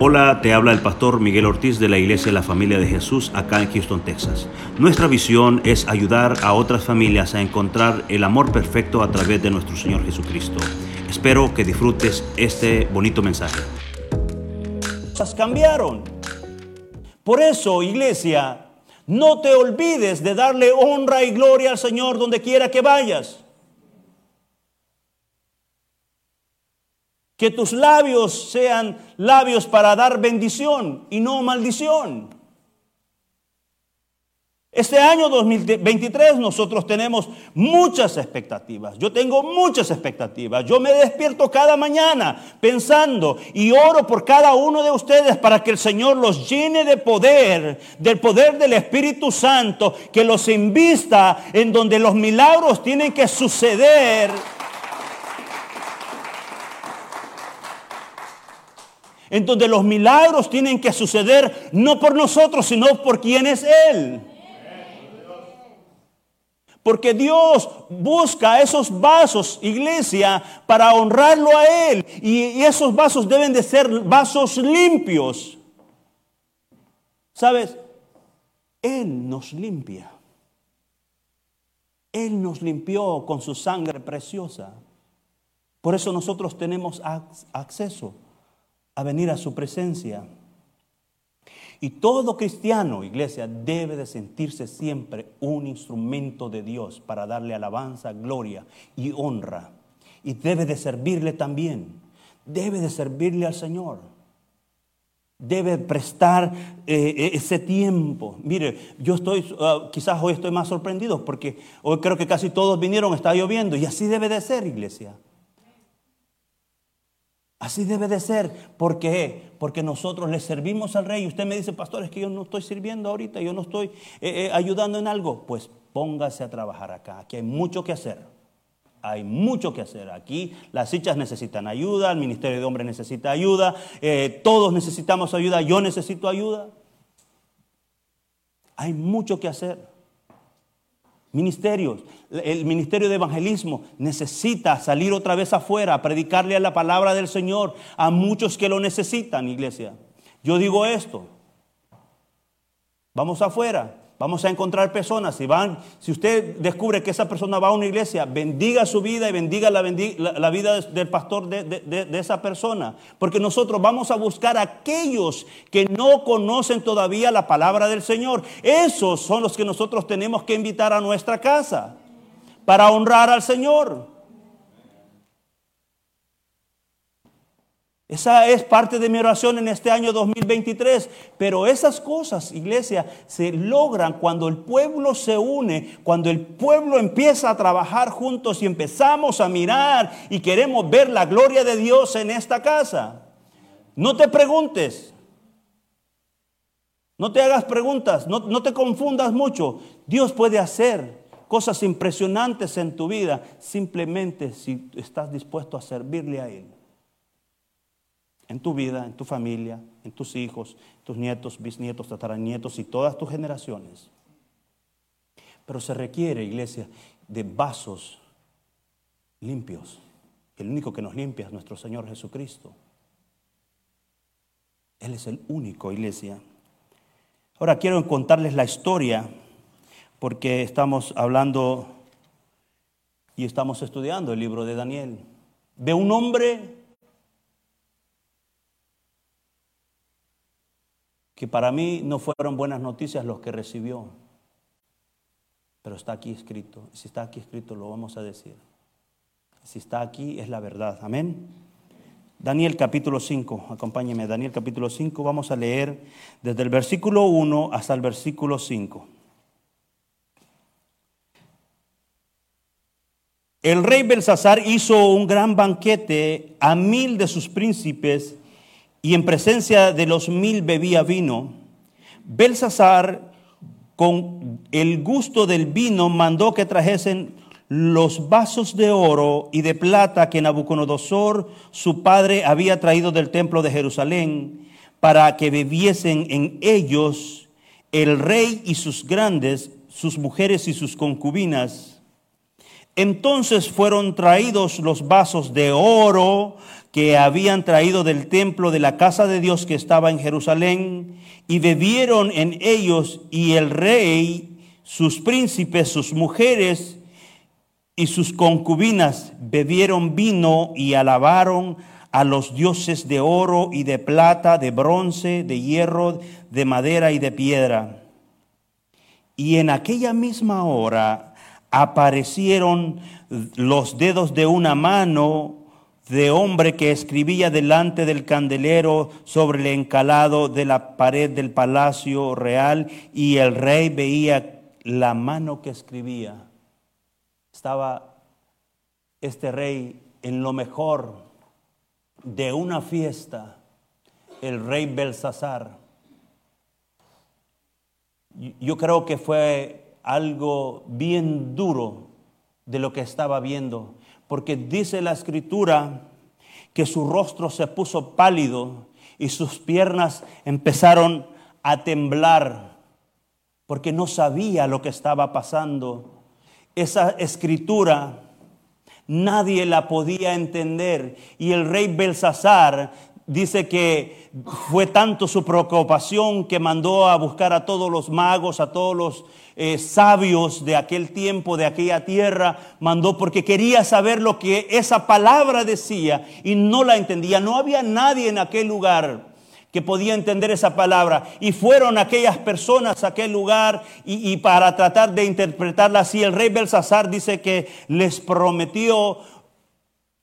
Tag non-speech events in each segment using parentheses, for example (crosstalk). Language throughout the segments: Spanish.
Hola, te habla el pastor Miguel Ortiz de la Iglesia de la Familia de Jesús acá en Houston, Texas. Nuestra visión es ayudar a otras familias a encontrar el amor perfecto a través de nuestro Señor Jesucristo. Espero que disfrutes este bonito mensaje. Cosas cambiaron. Por eso, iglesia, no te olvides de darle honra y gloria al Señor donde quiera que vayas. Que tus labios sean labios para dar bendición y no maldición. Este año 2023 nosotros tenemos muchas expectativas. Yo tengo muchas expectativas. Yo me despierto cada mañana pensando y oro por cada uno de ustedes para que el Señor los llene de poder, del poder del Espíritu Santo, que los invista en donde los milagros tienen que suceder. En donde los milagros tienen que suceder no por nosotros, sino por quien es Él. Porque Dios busca esos vasos, iglesia, para honrarlo a Él. Y esos vasos deben de ser vasos limpios. ¿Sabes? Él nos limpia. Él nos limpió con su sangre preciosa. Por eso nosotros tenemos acceso a venir a su presencia. Y todo cristiano, iglesia, debe de sentirse siempre un instrumento de Dios para darle alabanza, gloria y honra. Y debe de servirle también. Debe de servirle al Señor. Debe prestar eh, ese tiempo. Mire, yo estoy, ah, quizás hoy estoy más sorprendido porque hoy creo que casi todos vinieron, está lloviendo y así debe de ser, iglesia. Así debe de ser. ¿Por qué? Porque nosotros le servimos al rey. Y usted me dice, pastor, es que yo no estoy sirviendo ahorita, yo no estoy eh, eh, ayudando en algo. Pues póngase a trabajar acá. Aquí hay mucho que hacer. Hay mucho que hacer. Aquí las hichas necesitan ayuda, el Ministerio de Hombres necesita ayuda, eh, todos necesitamos ayuda, yo necesito ayuda. Hay mucho que hacer. Ministerios, el ministerio de evangelismo necesita salir otra vez afuera a predicarle a la palabra del Señor a muchos que lo necesitan, iglesia. Yo digo esto, vamos afuera, Vamos a encontrar personas. Si, van, si usted descubre que esa persona va a una iglesia, bendiga su vida y bendiga la, vida del pastor de, de, esa persona. Porque nosotros vamos a buscar a aquellos que no conocen todavía la palabra del Señor. Esos son los que nosotros tenemos que invitar a nuestra casa para honrar al Señor. Esa es parte de mi oración en este año 2023. Pero esas cosas, iglesia, se logran cuando el pueblo se une, cuando el pueblo empieza a trabajar juntos y empezamos a mirar y queremos ver la gloria de Dios en esta casa. No te preguntes, no te hagas preguntas, no, no te confundas mucho. Dios puede hacer cosas impresionantes en tu vida simplemente si estás dispuesto a servirle a Él en tu vida, en tu familia, en tus hijos, tus nietos, bisnietos, tataranietos y todas tus generaciones. Pero se requiere, iglesia, de vasos limpios. El único que nos limpia es nuestro Señor Jesucristo. Él es el único, iglesia. Ahora quiero contarles la historia porque estamos hablando y estamos estudiando el libro de Daniel. De un hombre que para mí no fueron buenas noticias los que recibió, pero está aquí escrito. Si está aquí escrito, lo vamos a decir. Si está aquí, es la verdad. Amén. Daniel capítulo 5, acompáñeme, Daniel capítulo 5, vamos a leer desde el versículo 1 hasta el versículo 5. El rey Belsasar hizo un gran banquete a mil de sus príncipes y en presencia de los mil bebía vino. Belsasar, con el gusto del vino, mandó que trajesen los vasos de oro y de plata que Nabucodonosor, su padre, había traído del templo de Jerusalén, para que bebiesen en ellos el rey y sus grandes, sus mujeres y sus concubinas. Entonces fueron traídos los vasos de oro que habían traído del templo de la casa de Dios que estaba en Jerusalén, y bebieron en ellos y el rey, sus príncipes, sus mujeres y sus concubinas bebieron vino y alabaron a los dioses de oro y de plata, de bronce, de hierro, de madera y de piedra. Y en aquella misma hora aparecieron los dedos de una mano de hombre que escribía delante del candelero sobre el encalado de la pared del palacio real y el rey veía la mano que escribía. Estaba este rey en lo mejor de una fiesta, el rey Belsasar. Yo creo que fue algo bien duro de lo que estaba viendo porque dice la escritura que su rostro se puso pálido y sus piernas empezaron a temblar, porque no sabía lo que estaba pasando. Esa escritura nadie la podía entender y el rey Belsasar dice que fue tanto su preocupación que mandó a buscar a todos los magos, a todos los eh, sabios de aquel tiempo, de aquella tierra, mandó porque quería saber lo que esa palabra decía y no la entendía. No había nadie en aquel lugar que podía entender esa palabra. Y fueron aquellas personas a aquel lugar y, y para tratar de interpretarla así, el rey Belsasar dice que les prometió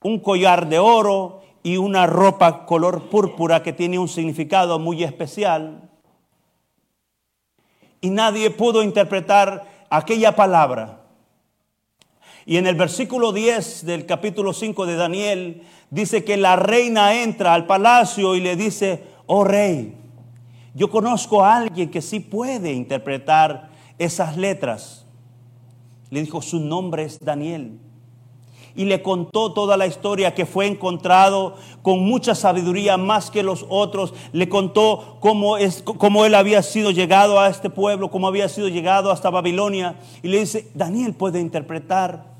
un collar de oro, y una ropa color púrpura que tiene un significado muy especial. Y nadie pudo interpretar aquella palabra. Y en el versículo 10 del capítulo 5 de Daniel dice que la reina entra al palacio y le dice, oh rey, yo conozco a alguien que sí puede interpretar esas letras. Le dijo, su nombre es Daniel y le contó toda la historia que fue encontrado con mucha sabiduría más que los otros. Le contó cómo, es, cómo él había sido llegado a este pueblo, cómo había sido llegado hasta Babilonia. Y le dice, Daniel puede interpretar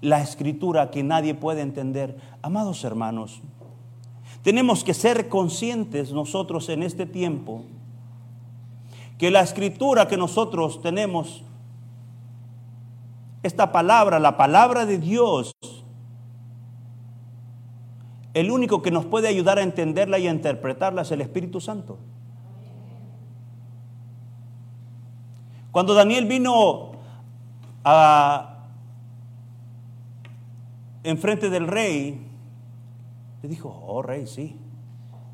la escritura que nadie puede entender. Amados hermanos, tenemos que ser conscientes nosotros en este tiempo que la escritura que nosotros tenemos esta palabra, la palabra de Dios, el único que nos puede ayudar a entenderla y a interpretarla es el Espíritu Santo. Cuando Daniel vino a enfrente del rey, le dijo, oh rey, sí,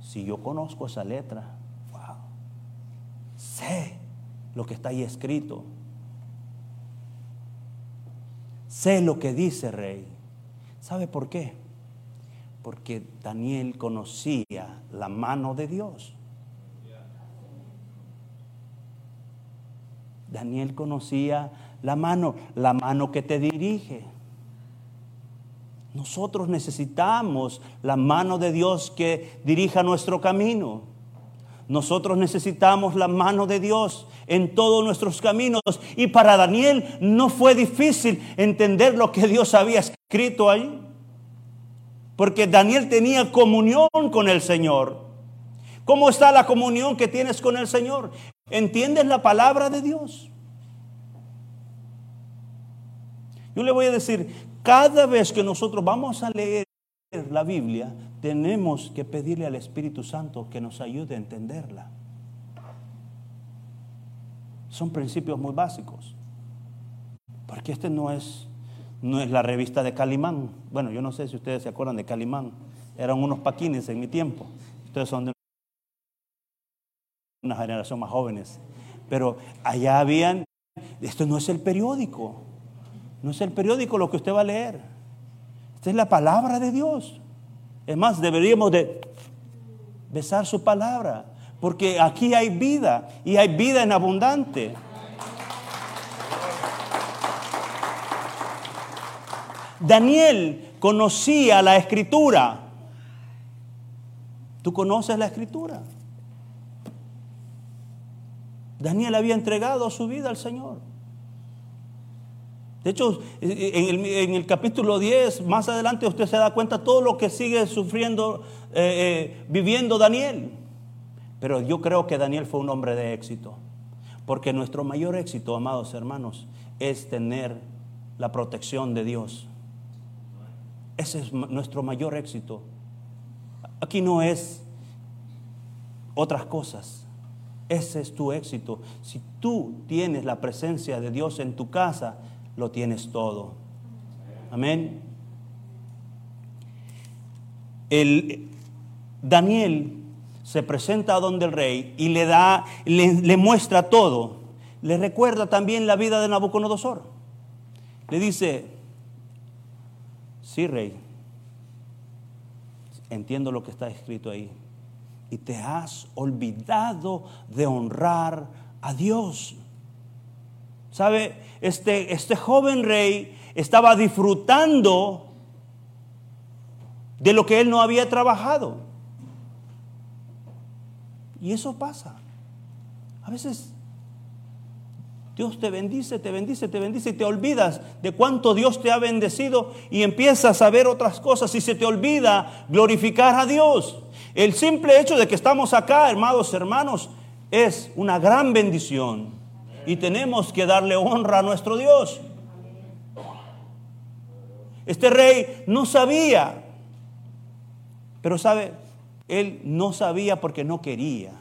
si yo conozco esa letra, wow, sé lo que está ahí escrito. Sé lo que dice rey. ¿Sabe por qué? Porque Daniel conocía la mano de Dios. Daniel conocía la mano, la mano que te dirige. Nosotros necesitamos la mano de Dios que dirija nuestro camino. Nosotros necesitamos la mano de Dios en todos nuestros caminos. Y para Daniel no fue difícil entender lo que Dios había escrito ahí. Porque Daniel tenía comunión con el Señor. ¿Cómo está la comunión que tienes con el Señor? ¿Entiendes la palabra de Dios? Yo le voy a decir, cada vez que nosotros vamos a leer la Biblia, tenemos que pedirle al Espíritu Santo que nos ayude a entenderla. Son principios muy básicos. Porque este no es, no es la revista de Calimán. Bueno, yo no sé si ustedes se acuerdan de Calimán. Eran unos paquines en mi tiempo. Ustedes son de una generación más jóvenes. Pero allá habían, esto no es el periódico. No es el periódico lo que usted va a leer. Esta es la palabra de Dios. Es más, deberíamos de besar su palabra, porque aquí hay vida y hay vida en abundante. Daniel conocía la escritura. ¿Tú conoces la escritura? Daniel había entregado su vida al Señor. De hecho, en el, capítulo 10, más adelante usted se da cuenta todo lo que sigue sufriendo, eh, eh, viviendo Daniel. Pero yo creo que Daniel fue un hombre de éxito. Porque nuestro mayor éxito, amados hermanos, es tener la protección de Dios. Ese es nuestro mayor éxito. Aquí no es otras cosas. Ese es tu éxito. Si tú tienes la presencia de Dios en tu casa, lo tienes todo. Amén. El Daniel se presenta a donde el rey y le da, le, muestra todo. Le recuerda también la vida de Nabucodonosor. Le dice, sí, rey, entiendo lo que está escrito ahí. Y te has olvidado de honrar a Dios. ¿Sabe? Este, este joven rey estaba disfrutando de lo que él no había trabajado. Y eso pasa. A veces Dios te bendice, te bendice, te bendice y te olvidas de cuánto Dios te ha bendecido y empiezas a ver otras cosas y se te olvida glorificar a Dios. El simple hecho de que estamos acá, hermanos, hermanos, es una gran bendición y tenemos que darle honra a nuestro Dios. Este rey no sabía, pero sabe, él no sabía porque no quería,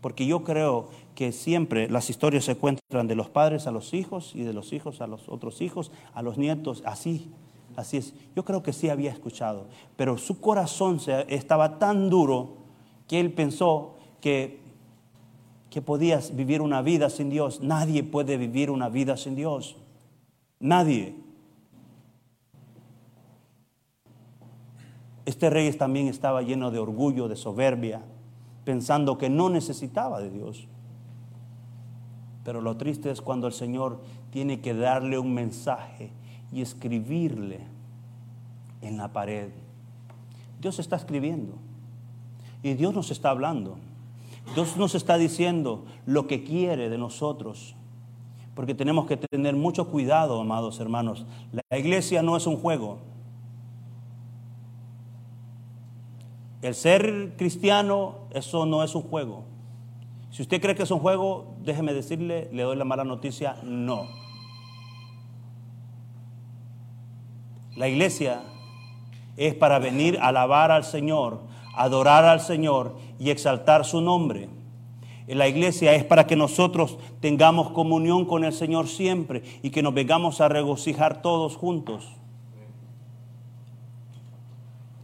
porque yo creo que siempre las historias se cuentan de los padres a los hijos y de los hijos a los otros hijos, a los nietos, así, así es. Yo creo que sí había escuchado, pero su corazón estaba tan duro que él pensó que que podías vivir una vida sin Dios. Nadie puede vivir una vida sin Dios. Nadie. Este rey también estaba lleno de orgullo, de soberbia, pensando que no necesitaba de Dios. Pero lo triste es cuando el Señor tiene que darle un mensaje y escribirle en la pared. Dios está escribiendo y Dios nos está hablando. Dios nos está diciendo lo que quiere de nosotros. Porque tenemos que tener mucho cuidado, amados hermanos. La iglesia no es un juego. El ser cristiano, eso no es un juego. Si usted cree que es un juego, déjeme decirle, le doy la mala noticia, no. La iglesia es para venir a alabar al Señor, adorar al Señor y exaltar su nombre. La iglesia es para que nosotros tengamos comunión con el Señor siempre y que nos vengamos a regocijar todos juntos.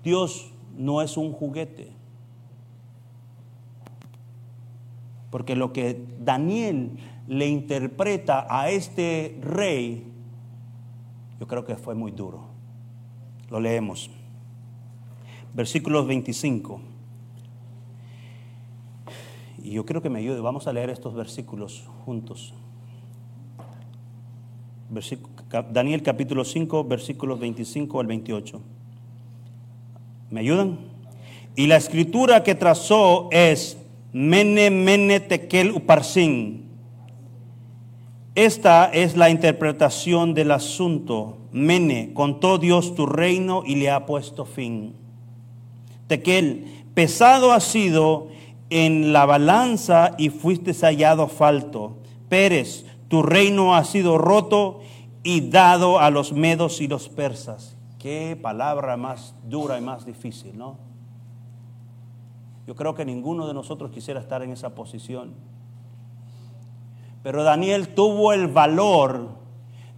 Dios no es un juguete. Porque lo que Daniel le interpreta a este rey, yo creo que fue muy duro. Lo leemos. Versículos 25. Y yo quiero que me ayude. Vamos a leer estos versículos juntos. Daniel capítulo 5, versículos 25 al 28. ¿Me ayudan? Y la escritura que trazó es Mene, Mene, Tekel, Uparsin. Esta es la interpretación del asunto. Mene, contó Dios tu reino y le ha puesto fin. Tekel, pesado ha sido en la balanza y fuiste hallado falto. Pérez, tu reino ha sido roto y dado a los medos y los persas. Qué palabra más dura y más difícil, ¿no? Yo creo que ninguno de nosotros quisiera estar en esa posición. Pero Daniel tuvo el valor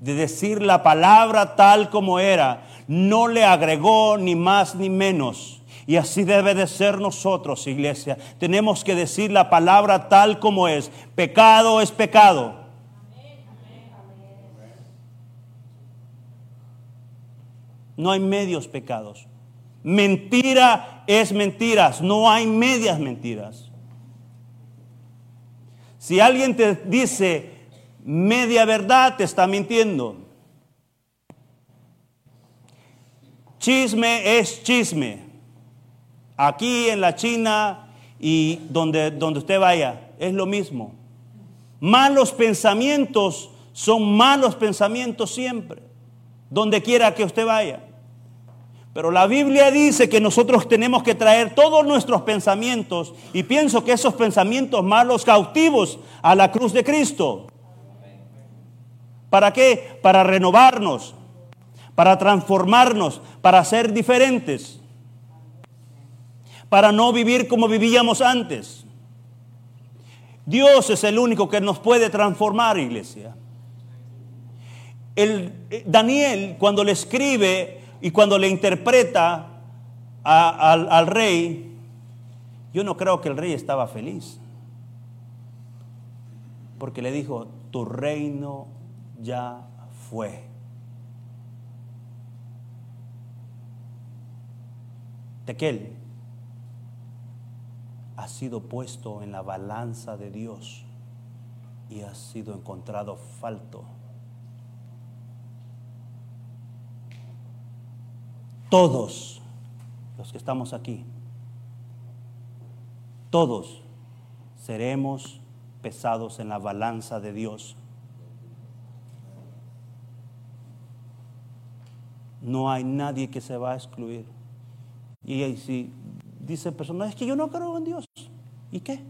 de decir la palabra tal como era. No le agregó ni más ni menos. Y así debe de ser nosotros, iglesia. Tenemos que decir la palabra tal como es. Pecado es pecado. No hay medios pecados. Mentira es mentiras. No hay medias mentiras. Si alguien te dice media verdad, te está mintiendo. Chisme es chisme aquí en la China y donde, donde usted vaya, es lo mismo. Malos pensamientos son malos pensamientos siempre, donde quiera que usted vaya. Pero la Biblia dice que nosotros tenemos que traer todos nuestros pensamientos y pienso que esos pensamientos malos cautivos a la cruz de Cristo. ¿Para qué? Para renovarnos, para transformarnos, para ser diferentes, para no vivir como vivíamos antes. Dios es el único que nos puede transformar, iglesia. El, eh, Daniel, cuando le escribe y cuando le interpreta al, al rey, yo no creo que el rey estaba feliz. Porque le dijo, tu reino ya fue. Tequel ha sido puesto en la balanza de Dios y ha sido encontrado falto. todos los que estamos aquí, todos seremos pesados en la balanza de Dios. No hay nadie que se va a excluir. Y si dice persona, es que yo no creo en Dios. ¿Y qué?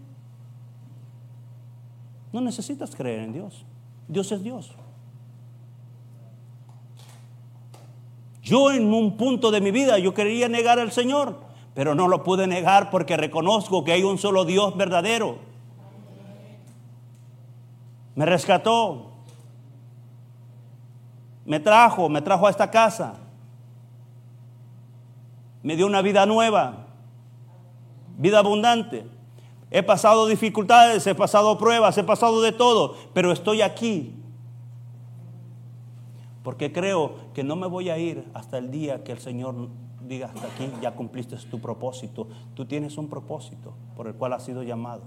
No necesitas creer en Dios. Dios es Dios. Yo en un punto de mi vida yo quería negar al Señor, pero no lo pude negar porque reconozco que hay un solo Dios verdadero. Me rescató, me trajo, me trajo a esta casa, me dio una vida nueva, vida abundante. He pasado dificultades, he pasado pruebas, he pasado de todo, pero estoy aquí porque creo que no me voy a ir hasta el día que el Señor diga hasta aquí, ya cumpliste tu propósito. Tú tienes un propósito por el cual has sido llamado.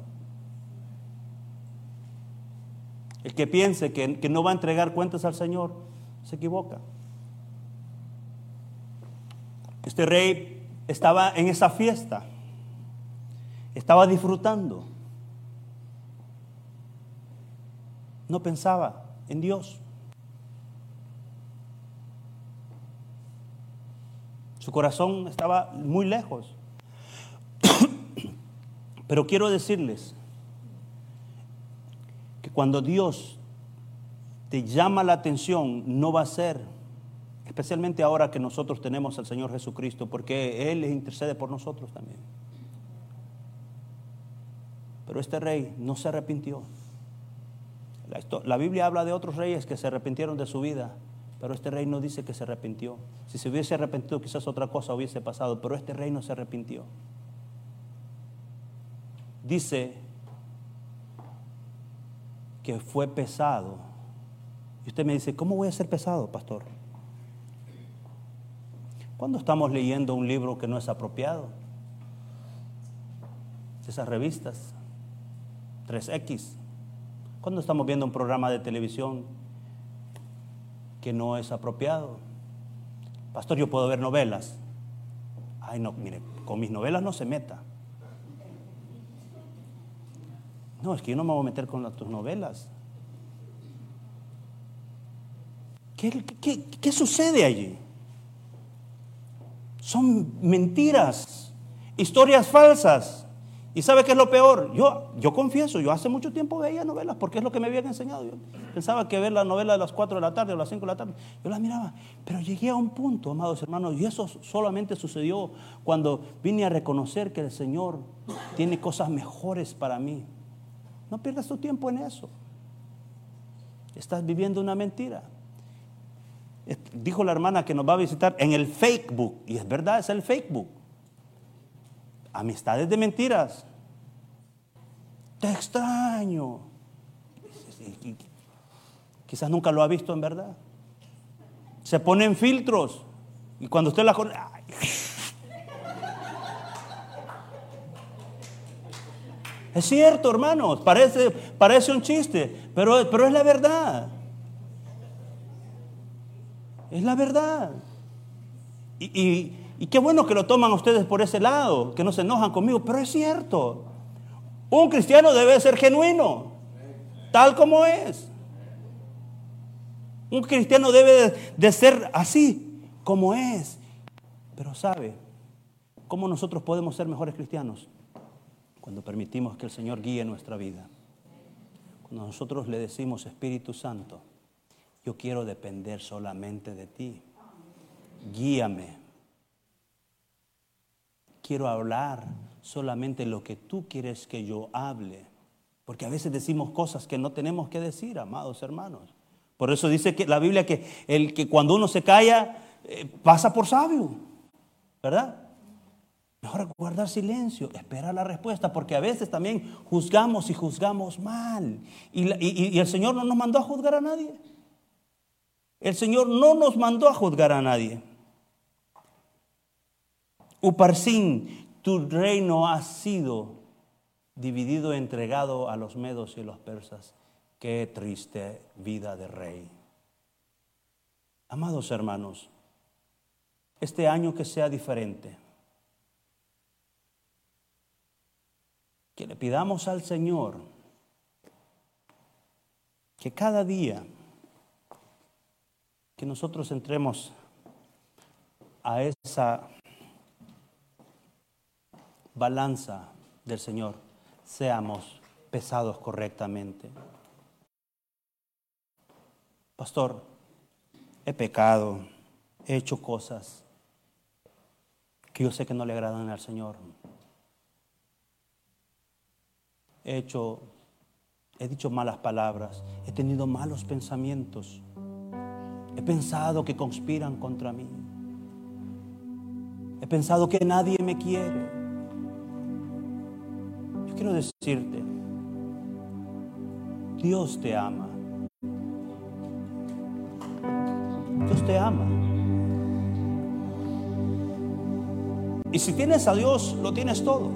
El que piense que, que no va a entregar cuentas al Señor, se equivoca. Este rey estaba en esa fiesta, estaba disfrutando. No pensaba en Dios. Su corazón estaba muy lejos. (coughs) Pero quiero decirles que cuando Dios te llama la atención, no va a ser, especialmente ahora que nosotros tenemos al Señor Jesucristo, porque Él intercede por nosotros también. Pero este rey no se arrepintió. La, Biblia habla de otros reyes que se arrepintieron de su vida pero este rey no dice que se arrepintió. Si se hubiese arrepentido, quizás otra cosa hubiese pasado, pero este rey no se arrepintió. Dice que fue pesado. Y usted me dice, ¿cómo voy a ser pesado, pastor? Cuando estamos leyendo un libro que no es apropiado, esas revistas, 3X, cuando estamos viendo un programa de televisión que no es apropiado. Pastor, yo puedo ver novelas. Ay, no, mire, con mis novelas no se meta. No, es que yo no me voy a meter con tus novelas. ¿Qué, qué sucede allí? Son mentiras, historias falsas. ¿Y sabe qué es lo peor? Yo, yo confieso, yo hace mucho tiempo veía novelas porque es lo que me habían enseñado. Yo pensaba que ver la novela de las 4 de la tarde o las 5 de la tarde, yo las miraba. Pero llegué a un punto, amados hermanos, y eso solamente sucedió cuando vine a reconocer que el Señor tiene cosas mejores para mí. No pierdas tu tiempo en eso. Estás viviendo una mentira. Dijo la hermana que nos va a visitar en el fake book, y es verdad, es el fake book amistades de mentiras. Te extraño. Quizás nunca lo ha visto en verdad. Se ponen filtros y cuando usted la conoce... Es cierto, hermanos, parece, parece un chiste, pero, pero es la verdad. Es la verdad. y qué bueno que lo toman ustedes por ese lado, que no se enojan conmigo, pero es cierto. Un cristiano debe ser genuino, tal como es. Un cristiano debe de, ser así como es. Pero sabe, ¿cómo nosotros podemos ser mejores cristianos? Cuando permitimos que el Señor guíe nuestra vida. Cuando nosotros le decimos, Espíritu Santo, yo quiero depender solamente de ti. Guíame. Quiero hablar solamente lo que tú quieres que yo hable. Porque a veces decimos cosas que no tenemos que decir, amados hermanos. Por eso dice que la Biblia que el que cuando uno se calla eh, pasa por sabio, ¿verdad? Mejor guardar silencio, esperar la respuesta, porque a veces también juzgamos y juzgamos mal. Y, y el Señor no nos mandó a juzgar a nadie. El Señor no nos mandó a juzgar a nadie. Uparsin, tu reino ha sido dividido, entregado a los medos y los persas. Qué triste vida de rey. Amados hermanos, este año que sea diferente. Que le pidamos al Señor que cada día que nosotros entremos a esa balanza del Señor, seamos pesados correctamente. Pastor, he pecado, he hecho cosas que yo sé que no le agradan al Señor. He hecho, he dicho malas palabras, he tenido malos pensamientos, he pensado que conspiran contra mí, he pensado que nadie me quiere. Quiero decirte, Dios te ama. Dios te ama. Y si tienes a Dios, lo tienes todo.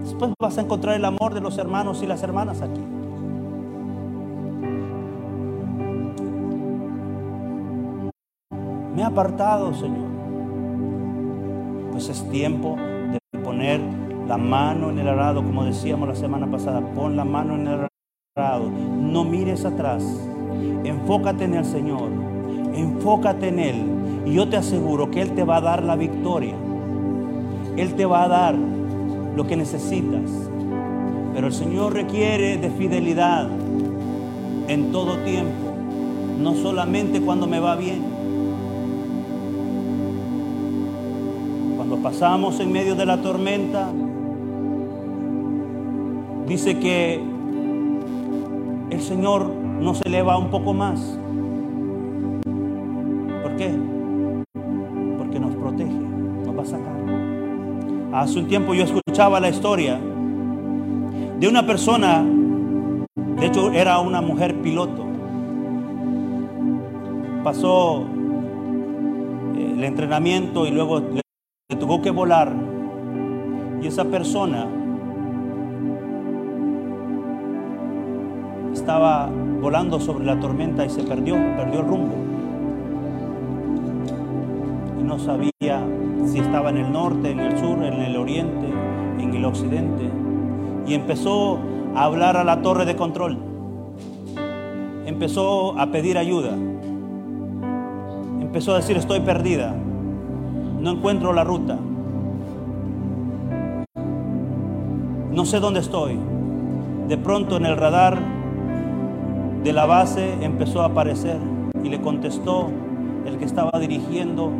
Después vas a encontrar el amor de los hermanos y las hermanas aquí. Me he apartado, Señor. Pues es tiempo poner la mano en el arado, como decíamos la semana pasada. Pon la mano en el arado. No mires atrás. Enfócate en el Señor, enfócate en Él y yo te aseguro que Él te va a dar la victoria. Él te va a dar lo que necesitas. Pero el Señor requiere de fidelidad en todo tiempo, no solamente cuando me va bien. Pasamos en medio de la tormenta, dice que el Señor no se eleva un poco más. ¿Por qué? Porque nos protege, nos va a sacar. Hace un tiempo yo escuchaba la historia de una persona, de hecho era una mujer piloto. Pasó eh, el entrenamiento y luego tuvo que volar. Y esa persona estaba volando sobre la tormenta y se perdió, perdió el rumbo. Y no sabía si estaba en el norte, en el sur, en el oriente, en el occidente. Y empezó a hablar a la torre de control. Empezó a pedir ayuda. Empezó a decir, estoy perdida. No encuentro la ruta. No sé dónde estoy. De pronto en el radar de la base empezó a aparecer y le contestó el que estaba dirigiendo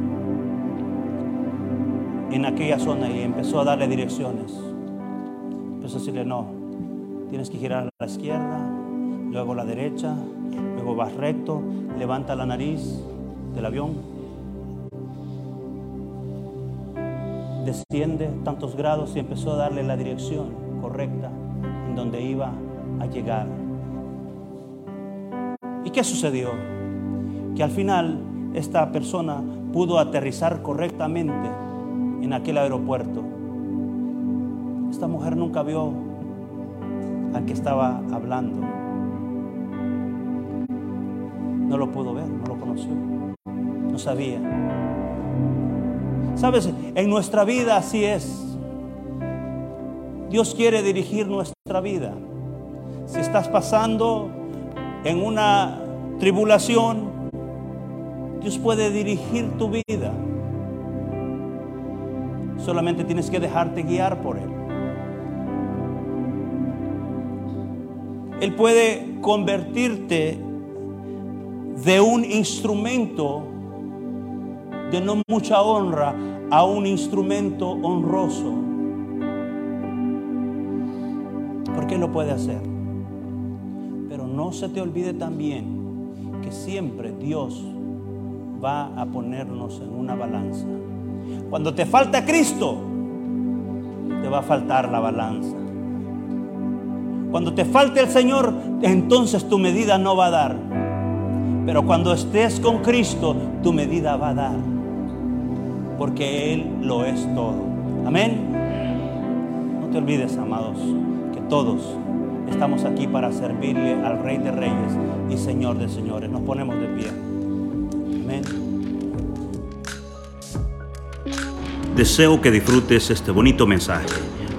en aquella zona y empezó a darle direcciones. Empezó a decirle, no, tienes que girar a la izquierda, luego a la derecha, luego vas recto, levanta la nariz del avión, desciende tantos grados y empezó a darle la dirección correcta en donde iba a llegar ¿Y qué sucedió? Que al final esta persona pudo aterrizar correctamente en aquel aeropuerto. Esta mujer nunca vio al que estaba hablando. No lo pudo ver, no lo conoció, no sabía. Sabes, en nuestra vida así es. Dios quiere dirigir nuestra vida. Si estás pasando en una tribulación, Dios puede dirigir tu vida. Solamente tienes que dejarte guiar por Él. Él puede convertirte de un instrumento de no mucha honra a un instrumento honroso. Porque lo puede hacer. Pero no se te olvide también que siempre Dios va a ponernos en una balanza. Cuando te falta Cristo, te va a faltar la balanza. Cuando te falte el Señor, entonces tu medida no va a dar. Pero cuando estés con Cristo, tu medida va a dar. Porque Él lo es todo. Amén. No te olvides, amados, que todos estamos aquí para servirle al Rey de Reyes y Señor de Señores. Nos ponemos de pie. Amén. Deseo que disfrutes este bonito mensaje.